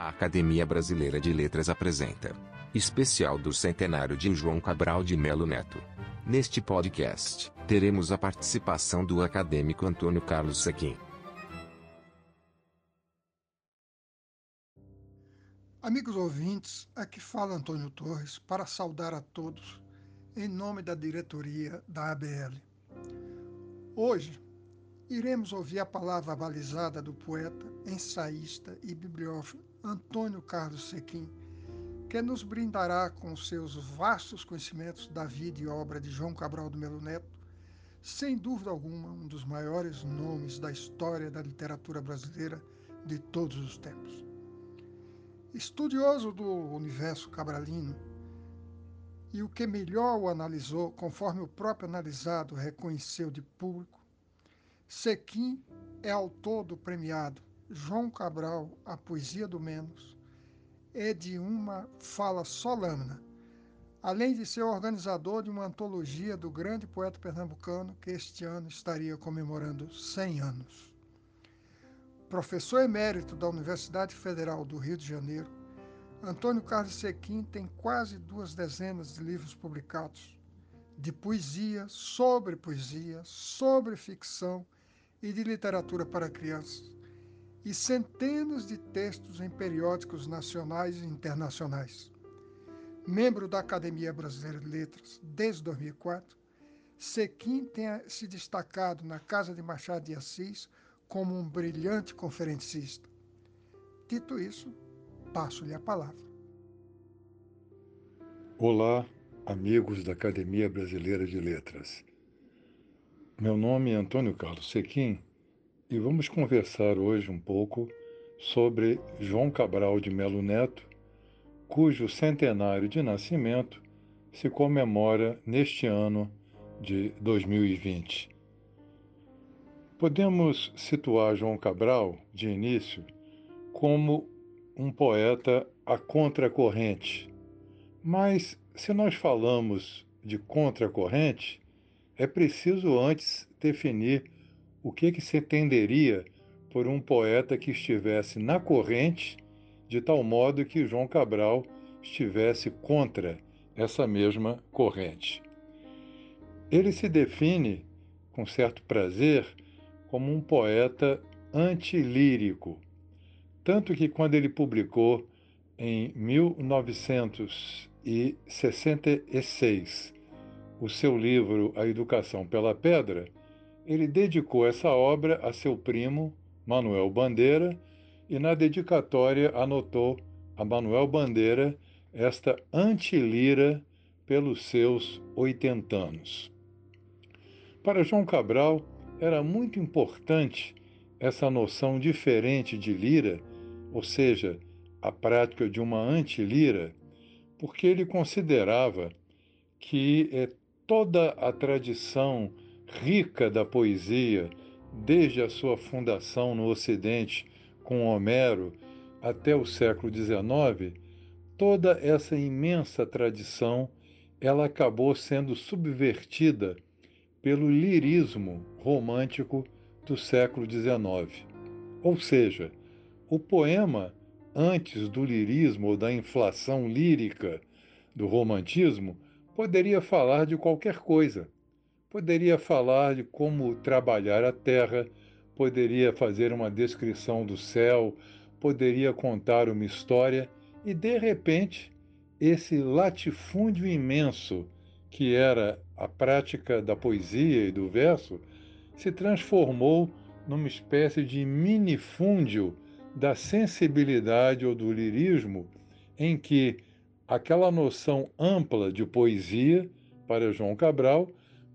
A Academia Brasileira de Letras apresenta Especial do Centenário de João Cabral de Melo Neto. Neste podcast, teremos a participação do acadêmico Antônio Carlos Sequim. Amigos ouvintes, aqui fala Antônio Torres para saudar a todos em nome da diretoria da ABL. Hoje, iremos ouvir a palavra balizada do poeta, ensaísta e bibliófilo Antônio Carlos Sequim, que nos brindará com seus vastos conhecimentos da vida e obra de João Cabral do Melo Neto, sem dúvida alguma um dos maiores nomes da história da literatura brasileira de todos os tempos. Estudioso do universo cabralino, e o que melhor o analisou, conforme o próprio analisado reconheceu de público, Sequim é autor do premiado João Cabral, A Poesia do Menos, é de uma fala solana, além de ser organizador de uma antologia do grande poeta pernambucano que este ano estaria comemorando 100 anos. Professor emérito da Universidade Federal do Rio de Janeiro, Antônio Carlos Sequim tem quase duas dezenas de livros publicados, de poesia, sobre poesia, sobre ficção e de literatura para crianças, e centenas de textos em periódicos nacionais e internacionais. Membro da Academia Brasileira de Letras desde 2004, Sequim tem se destacado na Casa de Machado de Assis como um brilhante conferencista. Dito isso, passo-lhe a palavra. Olá, amigos da Academia Brasileira de Letras. Meu nome é Antônio Carlos Sequim e vamos conversar hoje um pouco sobre João Cabral de Melo Neto, cujo centenário de nascimento se comemora neste ano de 2020. Podemos situar João Cabral, de início, como um poeta a contracorrente. Mas, se nós falamos de contracorrente, é preciso antes definir o que, que se entenderia por um poeta que estivesse na corrente, de tal modo que João Cabral estivesse contra essa mesma corrente. Ele se define, com certo prazer, como um poeta antilírico, tanto que quando ele publicou em 1966 o seu livro A Educação pela Pedra, ele dedicou essa obra a seu primo, Manuel Bandeira, e na dedicatória anotou a Manuel Bandeira esta antilira pelos seus oitenta anos. Para João Cabral, era muito importante essa noção diferente de lira, ou seja, a prática de uma antilira, porque ele considerava que é, toda a tradição rica da poesia, desde a sua fundação no Ocidente com Homero até o século XIX, toda essa imensa tradição ela acabou sendo subvertida pelo lirismo romântico do século XIX. Ou seja, o poema, antes do lirismo ou da inflação lírica do romantismo, poderia falar de qualquer coisa. Poderia falar de como trabalhar a terra, poderia fazer uma descrição do céu, poderia contar uma história e, de repente, esse latifúndio imenso que era a prática da poesia e do verso se transformou numa espécie de minifúndio da sensibilidade ou do lirismo em que aquela noção ampla de poesia, para João Cabral,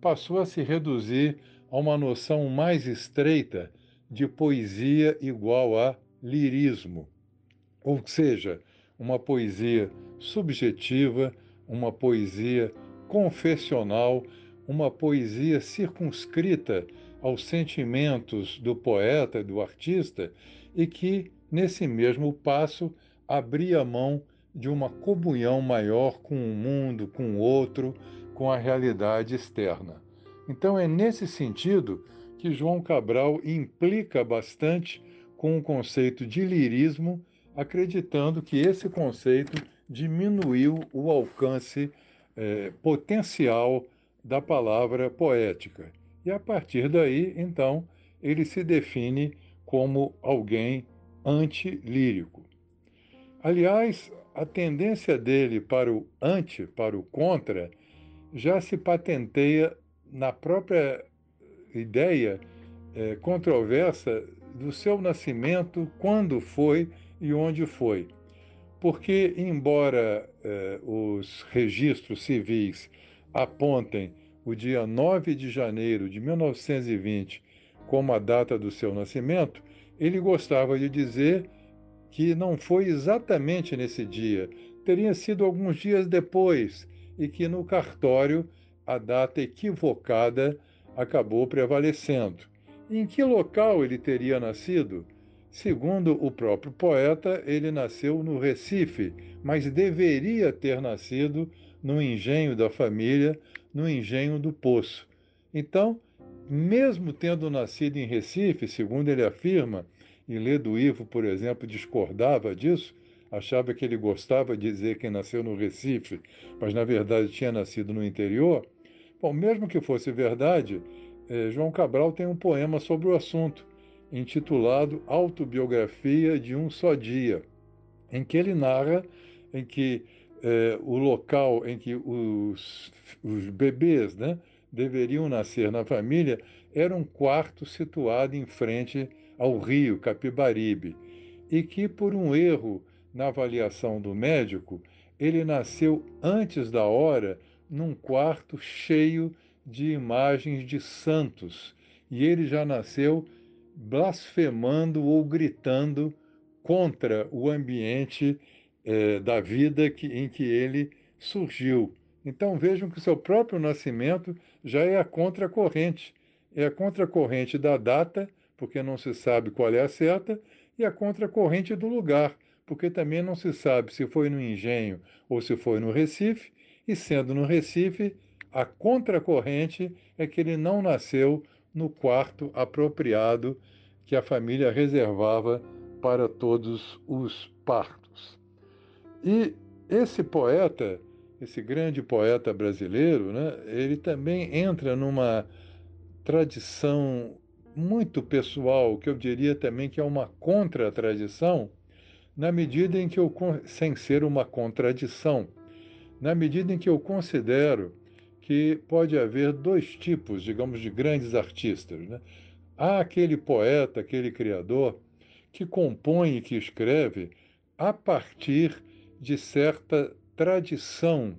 passou a se reduzir a uma noção mais estreita de poesia igual a lirismo, ou seja, uma poesia subjetiva, uma poesia confessional, uma poesia circunscrita aos sentimentos do poeta, do artista, e que, nesse mesmo passo, abria mão de uma comunhão maior com o mundo, com o outro, com a realidade externa. Então é nesse sentido que João Cabral implica bastante com o conceito de lirismo acreditando que esse conceito diminuiu o alcance é, potencial da palavra poética. E a partir daí, então, ele se define como alguém antilírico. Aliás, a tendência dele para o anti, para o contra, já se patenteia na própria ideia é, controversa do seu nascimento, quando foi e onde foi. Porque, embora eh, os registros civis apontem o dia 9 de janeiro de 1920 como a data do seu nascimento, ele gostava de dizer que não foi exatamente nesse dia, teria sido alguns dias depois, e que no cartório a data equivocada acabou prevalecendo. Em que local ele teria nascido? Segundo o próprio poeta, ele nasceu no Recife, mas deveria ter nascido no engenho da família, no engenho do Poço. Então, mesmo tendo nascido em Recife, segundo ele afirma, e Ledo Ivo, por exemplo, discordava disso, achava que ele gostava de dizer que nasceu no Recife, mas na verdade tinha nascido no interior. Bom, mesmo que fosse verdade, eh, João Cabral tem um poema sobre o assunto intitulado Autobiografia de um Só Dia, em que ele narra em que eh, o local em que os, os bebês né, deveriam nascer na família era um quarto situado em frente ao rio Capibaribe, e que, por um erro na avaliação do médico, ele nasceu antes da hora num quarto cheio de imagens de santos, e ele já nasceu blasfemando ou gritando contra o ambiente eh, da vida que, em que ele surgiu. Então vejam que o seu próprio nascimento já é a contracorrente. É a contracorrente da data, porque não se sabe qual é a certa, e a contracorrente do lugar, porque também não se sabe se foi no Engenho ou se foi no Recife, e sendo no Recife, a contracorrente é que ele não nasceu no quarto apropriado que a família reservava para todos os partos. E esse poeta, esse grande poeta brasileiro, né, ele também entra numa tradição muito pessoal, que eu diria também que é uma contra-tradição, na medida em que eu, sem ser uma contradição, na medida em que eu considero que pode haver dois tipos, digamos, de grandes artistas. Né? Há aquele poeta, aquele criador, que compõe e que escreve a partir de certa tradição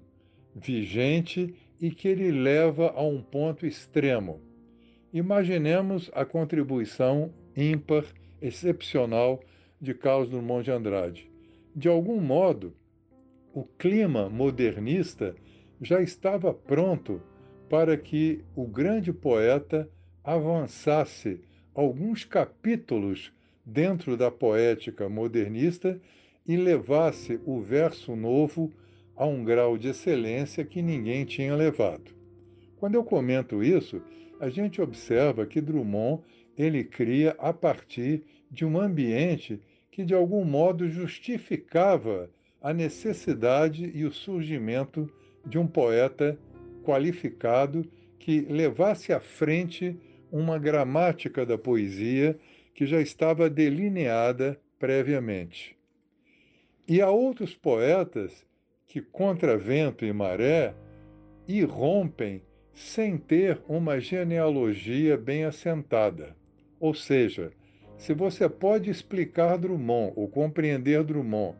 vigente e que ele leva a um ponto extremo. Imaginemos a contribuição ímpar, excepcional de Carlos Drummond de Andrade. De algum modo, o clima modernista já estava pronto para que o grande poeta avançasse alguns capítulos dentro da poética modernista e levasse o verso novo a um grau de excelência que ninguém tinha levado. Quando eu comento isso, a gente observa que Drummond ele cria a partir de um ambiente que de algum modo justificava a necessidade e o surgimento de um poeta qualificado que levasse à frente uma gramática da poesia que já estava delineada previamente. E há outros poetas que, contra vento e maré, irrompem sem ter uma genealogia bem assentada. Ou seja, se você pode explicar Drummond ou compreender Drummond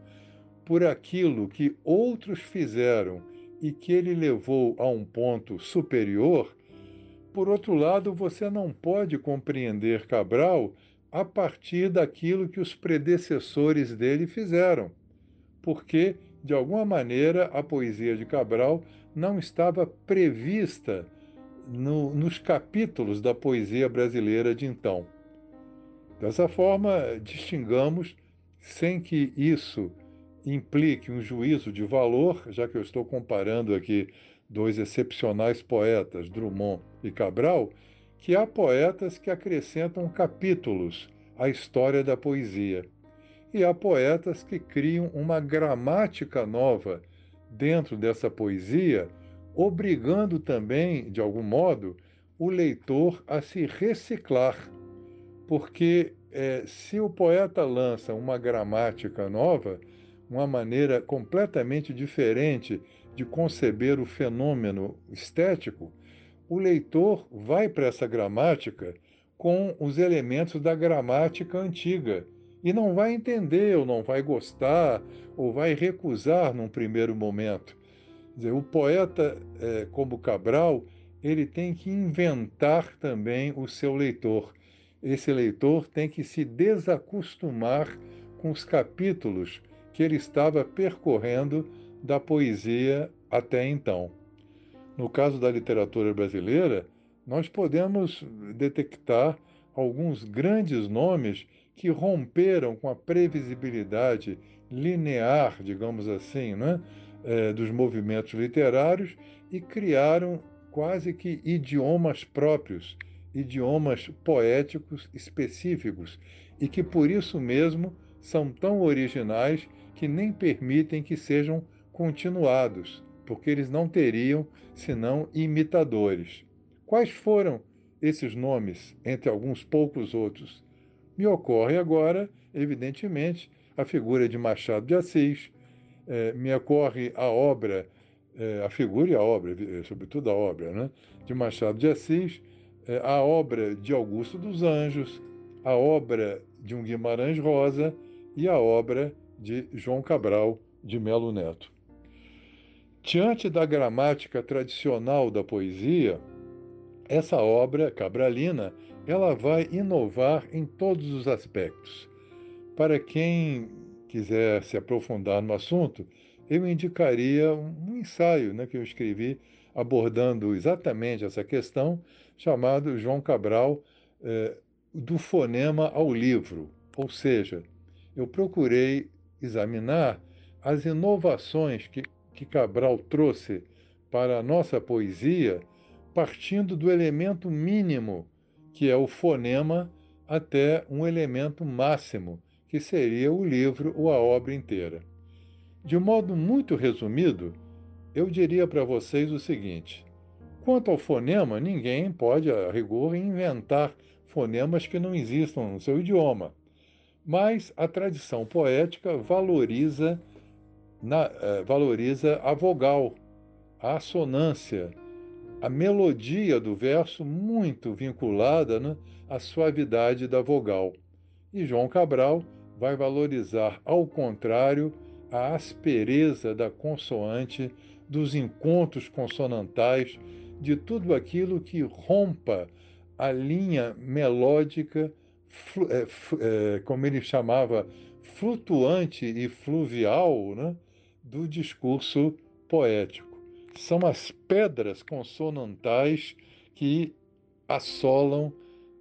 por aquilo que outros fizeram e que ele levou a um ponto superior, por outro lado, você não pode compreender Cabral a partir daquilo que os predecessores dele fizeram, porque, de alguma maneira, a poesia de Cabral não estava prevista no, nos capítulos da poesia brasileira de então. Dessa forma, distingamos, sem que isso implique um juízo de valor, já que eu estou comparando aqui dois excepcionais poetas, Drummond e Cabral, que há poetas que acrescentam capítulos à história da poesia. e há poetas que criam uma gramática nova dentro dessa poesia, obrigando também, de algum modo, o leitor a se reciclar. Porque é, se o poeta lança uma gramática nova, uma maneira completamente diferente de conceber o fenômeno estético, o leitor vai para essa gramática com os elementos da gramática antiga e não vai entender, ou não vai gostar, ou vai recusar num primeiro momento. Dizer, o poeta, é, como Cabral, ele tem que inventar também o seu leitor. Esse leitor tem que se desacostumar com os capítulos que ele estava percorrendo da poesia até então. No caso da literatura brasileira, nós podemos detectar alguns grandes nomes que romperam com a previsibilidade linear, digamos assim, né, é, dos movimentos literários e criaram quase que idiomas próprios, idiomas poéticos específicos, e que por isso mesmo são tão originais que nem permitem que sejam continuados, porque eles não teriam senão imitadores. Quais foram esses nomes, entre alguns poucos outros? Me ocorre agora, evidentemente, a figura de Machado de Assis, eh, me ocorre a obra, eh, a figura e a obra, eh, sobretudo a obra, né, de Machado de Assis, a obra de Augusto dos Anjos, a obra de um Guimarães Rosa e a obra de João Cabral de Melo Neto. Diante da gramática tradicional da poesia, essa obra cabralina, ela vai inovar em todos os aspectos. Para quem quiser se aprofundar no assunto, eu indicaria um ensaio né, que eu escrevi abordando exatamente essa questão, chamado João Cabral, eh, do fonema ao livro. Ou seja, eu procurei examinar as inovações que, que Cabral trouxe para a nossa poesia, partindo do elemento mínimo, que é o fonema, até um elemento máximo, que seria o livro ou a obra inteira. De modo muito resumido, eu diria para vocês o seguinte: quanto ao fonema, ninguém pode, a rigor, inventar fonemas que não existam no seu idioma mas a tradição poética valoriza, na, eh, valoriza a vogal, a assonância, a melodia do verso muito vinculada né, à suavidade da vogal. E João Cabral vai valorizar, ao contrário, a aspereza da consoante, dos encontros consonantais, de tudo aquilo que rompa a linha melódica é, é, como ele chamava, flutuante e fluvial né, do discurso poético. São as pedras consonantais que assolam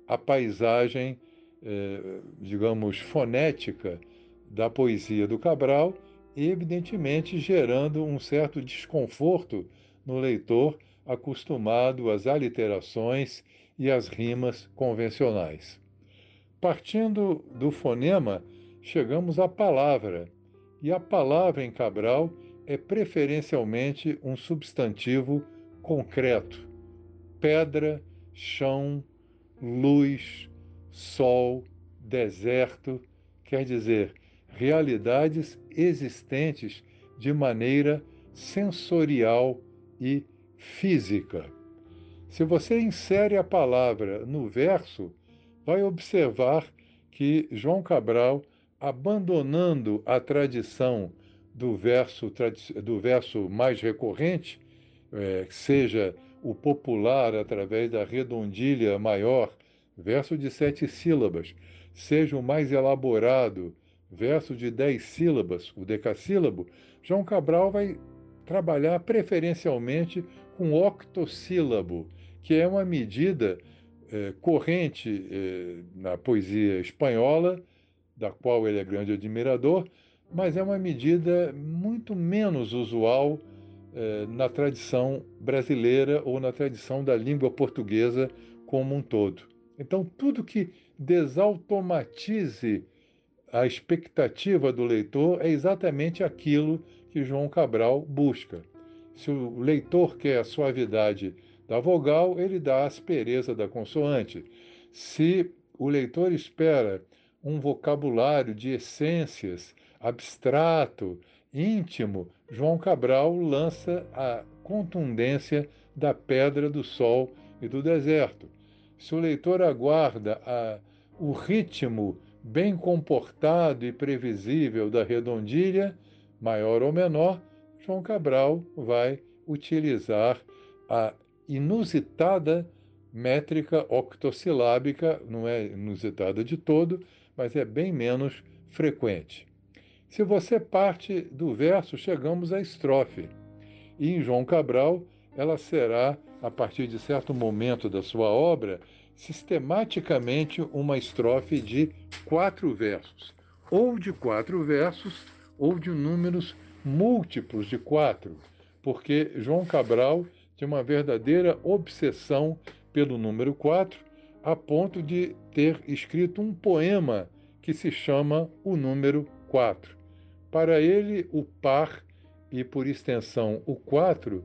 a paisagem, é, digamos, fonética da poesia do Cabral evidentemente, gerando um certo desconforto no leitor acostumado às aliterações e às rimas convencionais. Partindo do fonema, chegamos à palavra, e a palavra em Cabral é preferencialmente um substantivo concreto: pedra, chão, luz, sol, deserto, quer dizer, realidades existentes de maneira sensorial e física. Se você insere a palavra no verso, vai observar que João Cabral, abandonando a tradição do verso, do verso mais recorrente, é, seja o popular através da redondilha maior, verso de sete sílabas, seja o mais elaborado, verso de dez sílabas, o decassílabo, João Cabral vai trabalhar preferencialmente com octossílabo, que é uma medida é, corrente é, na poesia espanhola, da qual ele é grande admirador, mas é uma medida muito menos usual é, na tradição brasileira ou na tradição da língua portuguesa como um todo. Então, tudo que desautomatize a expectativa do leitor é exatamente aquilo que João Cabral busca. Se o leitor quer a suavidade da vogal, ele dá a aspereza da consoante. Se o leitor espera um vocabulário de essências abstrato, íntimo, João Cabral lança a contundência da pedra do sol e do deserto. Se o leitor aguarda a, o ritmo bem comportado e previsível da redondilha, maior ou menor, João Cabral vai utilizar a inusitada métrica octossilábica, não é inusitada de todo, mas é bem menos frequente. Se você parte do verso, chegamos à estrofe. E em João Cabral, ela será, a partir de certo momento da sua obra, sistematicamente uma estrofe de quatro versos, ou de quatro versos, ou de números múltiplos de quatro, porque João Cabral tinha uma verdadeira obsessão pelo número quatro, a ponto de ter escrito um poema que se chama O Número 4. Para ele, o par e, por extensão, o 4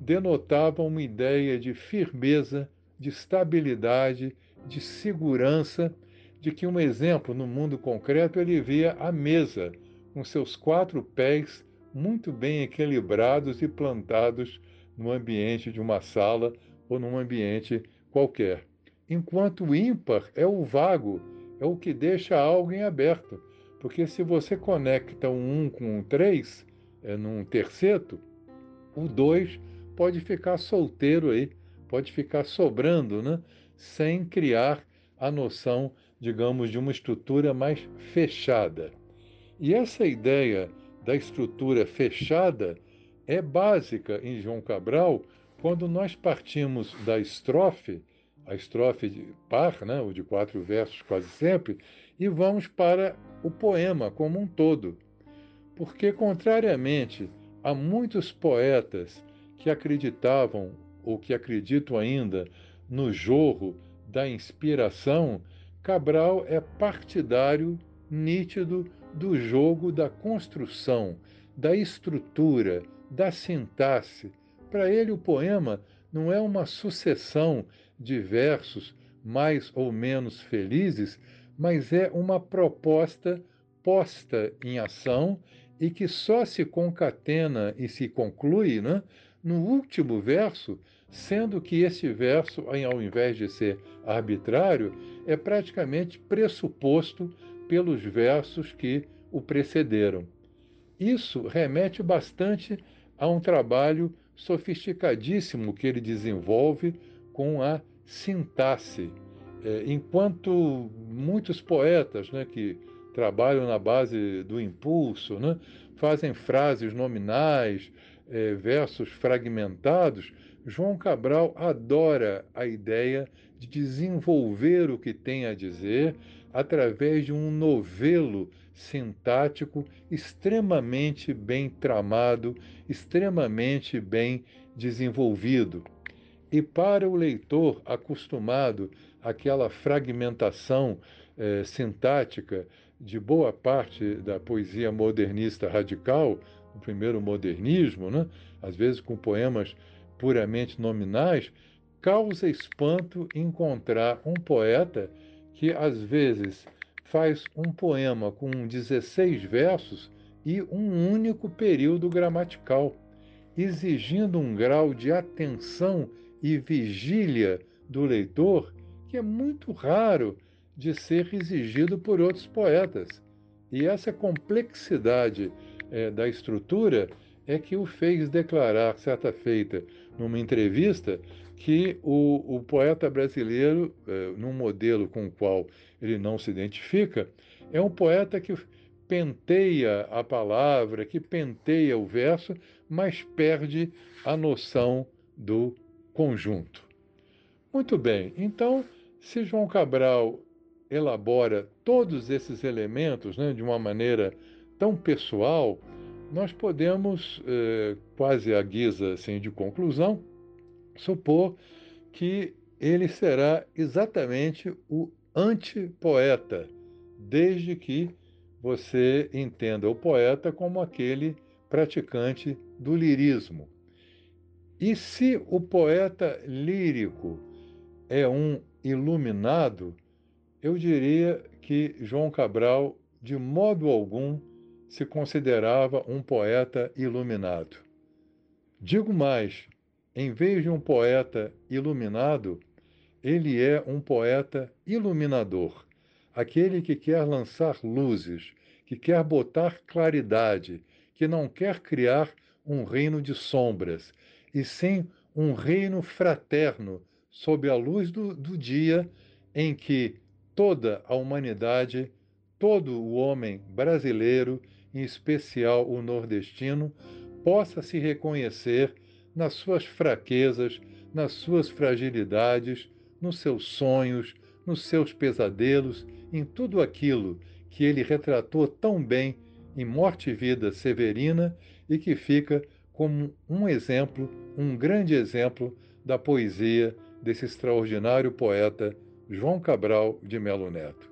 denotavam uma ideia de firmeza, de estabilidade, de segurança, de que um exemplo no mundo concreto ele via a mesa, com seus quatro pés muito bem equilibrados e plantados no ambiente de uma sala ou num ambiente qualquer. Enquanto o ímpar é o vago, é o que deixa algo em aberto. Porque se você conecta um 1 com um 3, é, num terceto, o 2 pode ficar solteiro aí, pode ficar sobrando, né? sem criar a noção, digamos, de uma estrutura mais fechada. E essa ideia da estrutura fechada é básica em João Cabral quando nós partimos da estrofe, a estrofe de par, né, ou de quatro versos quase sempre, e vamos para o poema como um todo. Porque, contrariamente a muitos poetas que acreditavam ou que acreditam ainda no jorro da inspiração, Cabral é partidário nítido do jogo da construção, da estrutura, da sintaxe. Para ele, o poema não é uma sucessão de versos mais ou menos felizes, mas é uma proposta posta em ação e que só se concatena e se conclui né, no último verso, sendo que esse verso, ao invés de ser arbitrário, é praticamente pressuposto pelos versos que o precederam. Isso remete bastante a um trabalho sofisticadíssimo que ele desenvolve com a sintaxe. É, enquanto muitos poetas né, que trabalham na base do impulso, né, fazem frases nominais, é, versos fragmentados, João Cabral adora a ideia de desenvolver o que tem a dizer através de um novelo sintático extremamente bem tramado, extremamente bem desenvolvido. E para o leitor acostumado àquela fragmentação eh, sintática de boa parte da poesia modernista radical, o primeiro modernismo, né? às vezes com poemas puramente nominais, causa espanto encontrar um poeta que às vezes faz um poema com 16 versos e um único período gramatical, exigindo um grau de atenção e vigília do leitor que é muito raro de ser exigido por outros poetas. E essa complexidade é, da estrutura é que o fez declarar, certa feita, numa entrevista, que o, o poeta brasileiro, é, num modelo com o qual ele não se identifica, é um poeta que penteia a palavra, que penteia o verso, mas perde a noção do conjunto. Muito bem, então, se João Cabral elabora todos esses elementos né, de uma maneira tão pessoal, nós podemos, eh, quase à guisa assim, de conclusão, supor que ele será exatamente o antipoeta, desde que você entenda o poeta como aquele praticante do lirismo. E se o poeta lírico é um iluminado, eu diria que João Cabral, de modo algum, se considerava um poeta iluminado. Digo mais, em vez de um poeta iluminado, ele é um poeta iluminador, aquele que quer lançar luzes, que quer botar claridade, que não quer criar um reino de sombras, e sim um reino fraterno sob a luz do, do dia em que toda a humanidade, todo o homem brasileiro, em especial o nordestino, possa se reconhecer nas suas fraquezas, nas suas fragilidades, nos seus sonhos, nos seus pesadelos, em tudo aquilo que ele retratou tão bem em Morte e Vida Severina e que fica como um exemplo, um grande exemplo da poesia desse extraordinário poeta João Cabral de Melo Neto.